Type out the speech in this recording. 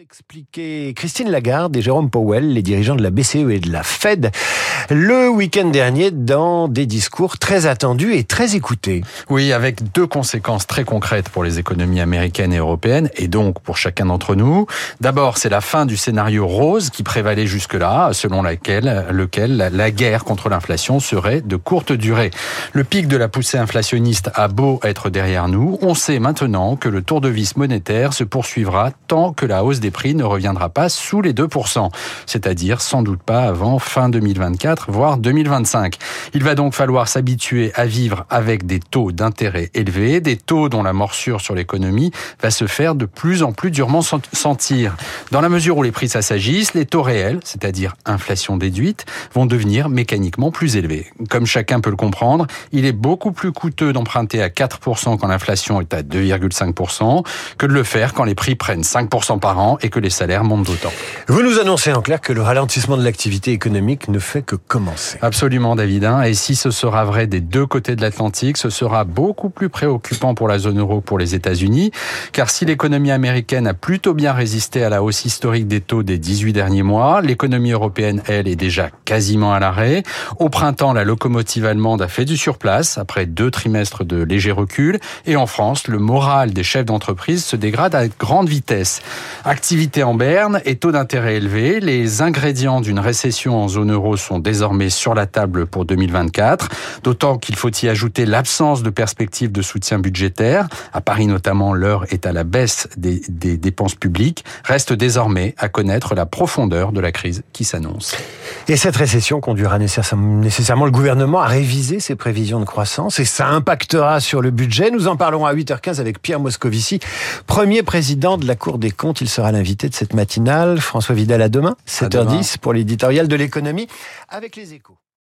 expliqué Christine Lagarde et Jérôme Powell, les dirigeants de la BCE et de la Fed, le week-end dernier dans des discours très attendus et très écoutés. Oui, avec deux conséquences très concrètes pour les économies américaines et européennes et donc pour chacun d'entre nous. D'abord, c'est la fin du scénario rose qui prévalait jusque-là, selon lequel la guerre contre l'inflation serait de courte durée. Le pic de la poussée inflationniste a beau être derrière nous, on sait maintenant que le tour de vis monétaire se poursuivra tant que la hausse des prix ne reviendra pas sous les 2%, c'est-à-dire sans doute pas avant fin 2024, voire 2025. Il va donc falloir s'habituer à vivre avec des taux d'intérêt élevés, des taux dont la morsure sur l'économie va se faire de plus en plus durement sentir. Dans la mesure où les prix s'assagissent, les taux réels, c'est-à-dire inflation déduite, vont devenir mécaniquement plus élevés. Comme chacun peut le comprendre, il est beaucoup plus coûteux d'emprunter à 4% quand l'inflation est à 2,5% que de le faire quand les prix prennent 5% par an et que les salaires montent d'autant. Vous nous annoncez en clair que le ralentissement de l'activité économique ne fait que commencer. Absolument, David. Hein. Et si ce sera vrai des deux côtés de l'Atlantique, ce sera beaucoup plus préoccupant pour la zone euro que pour les États-Unis. Car si l'économie américaine a plutôt bien résisté à la hausse historique des taux des 18 derniers mois, l'économie européenne, elle, est déjà quasiment à l'arrêt. Au printemps, la locomotive allemande a fait du surplace après deux trimestres de léger recul. Et en France, le moral des chefs d'entreprise se dégrade à grande vitesse. Activité en berne et taux d'intérêt élevé, les ingrédients d'une récession en zone euro sont désormais sur la table pour 2024, d'autant qu'il faut y ajouter l'absence de perspectives de soutien budgétaire. À Paris notamment, l'heure est à la baisse des, des dépenses publiques. Reste désormais à connaître la profondeur de la crise qui s'annonce. Et cette récession conduira nécessairement le gouvernement à réviser ses prévisions de croissance et ça impactera sur le budget. Nous en parlons à 8h15 avec Pierre Moscovici, premier président de la Cour des comptes. Il sera l'invité de cette matinale. François Vidal à demain, 7h10 pour l'éditorial de l'économie avec les échos.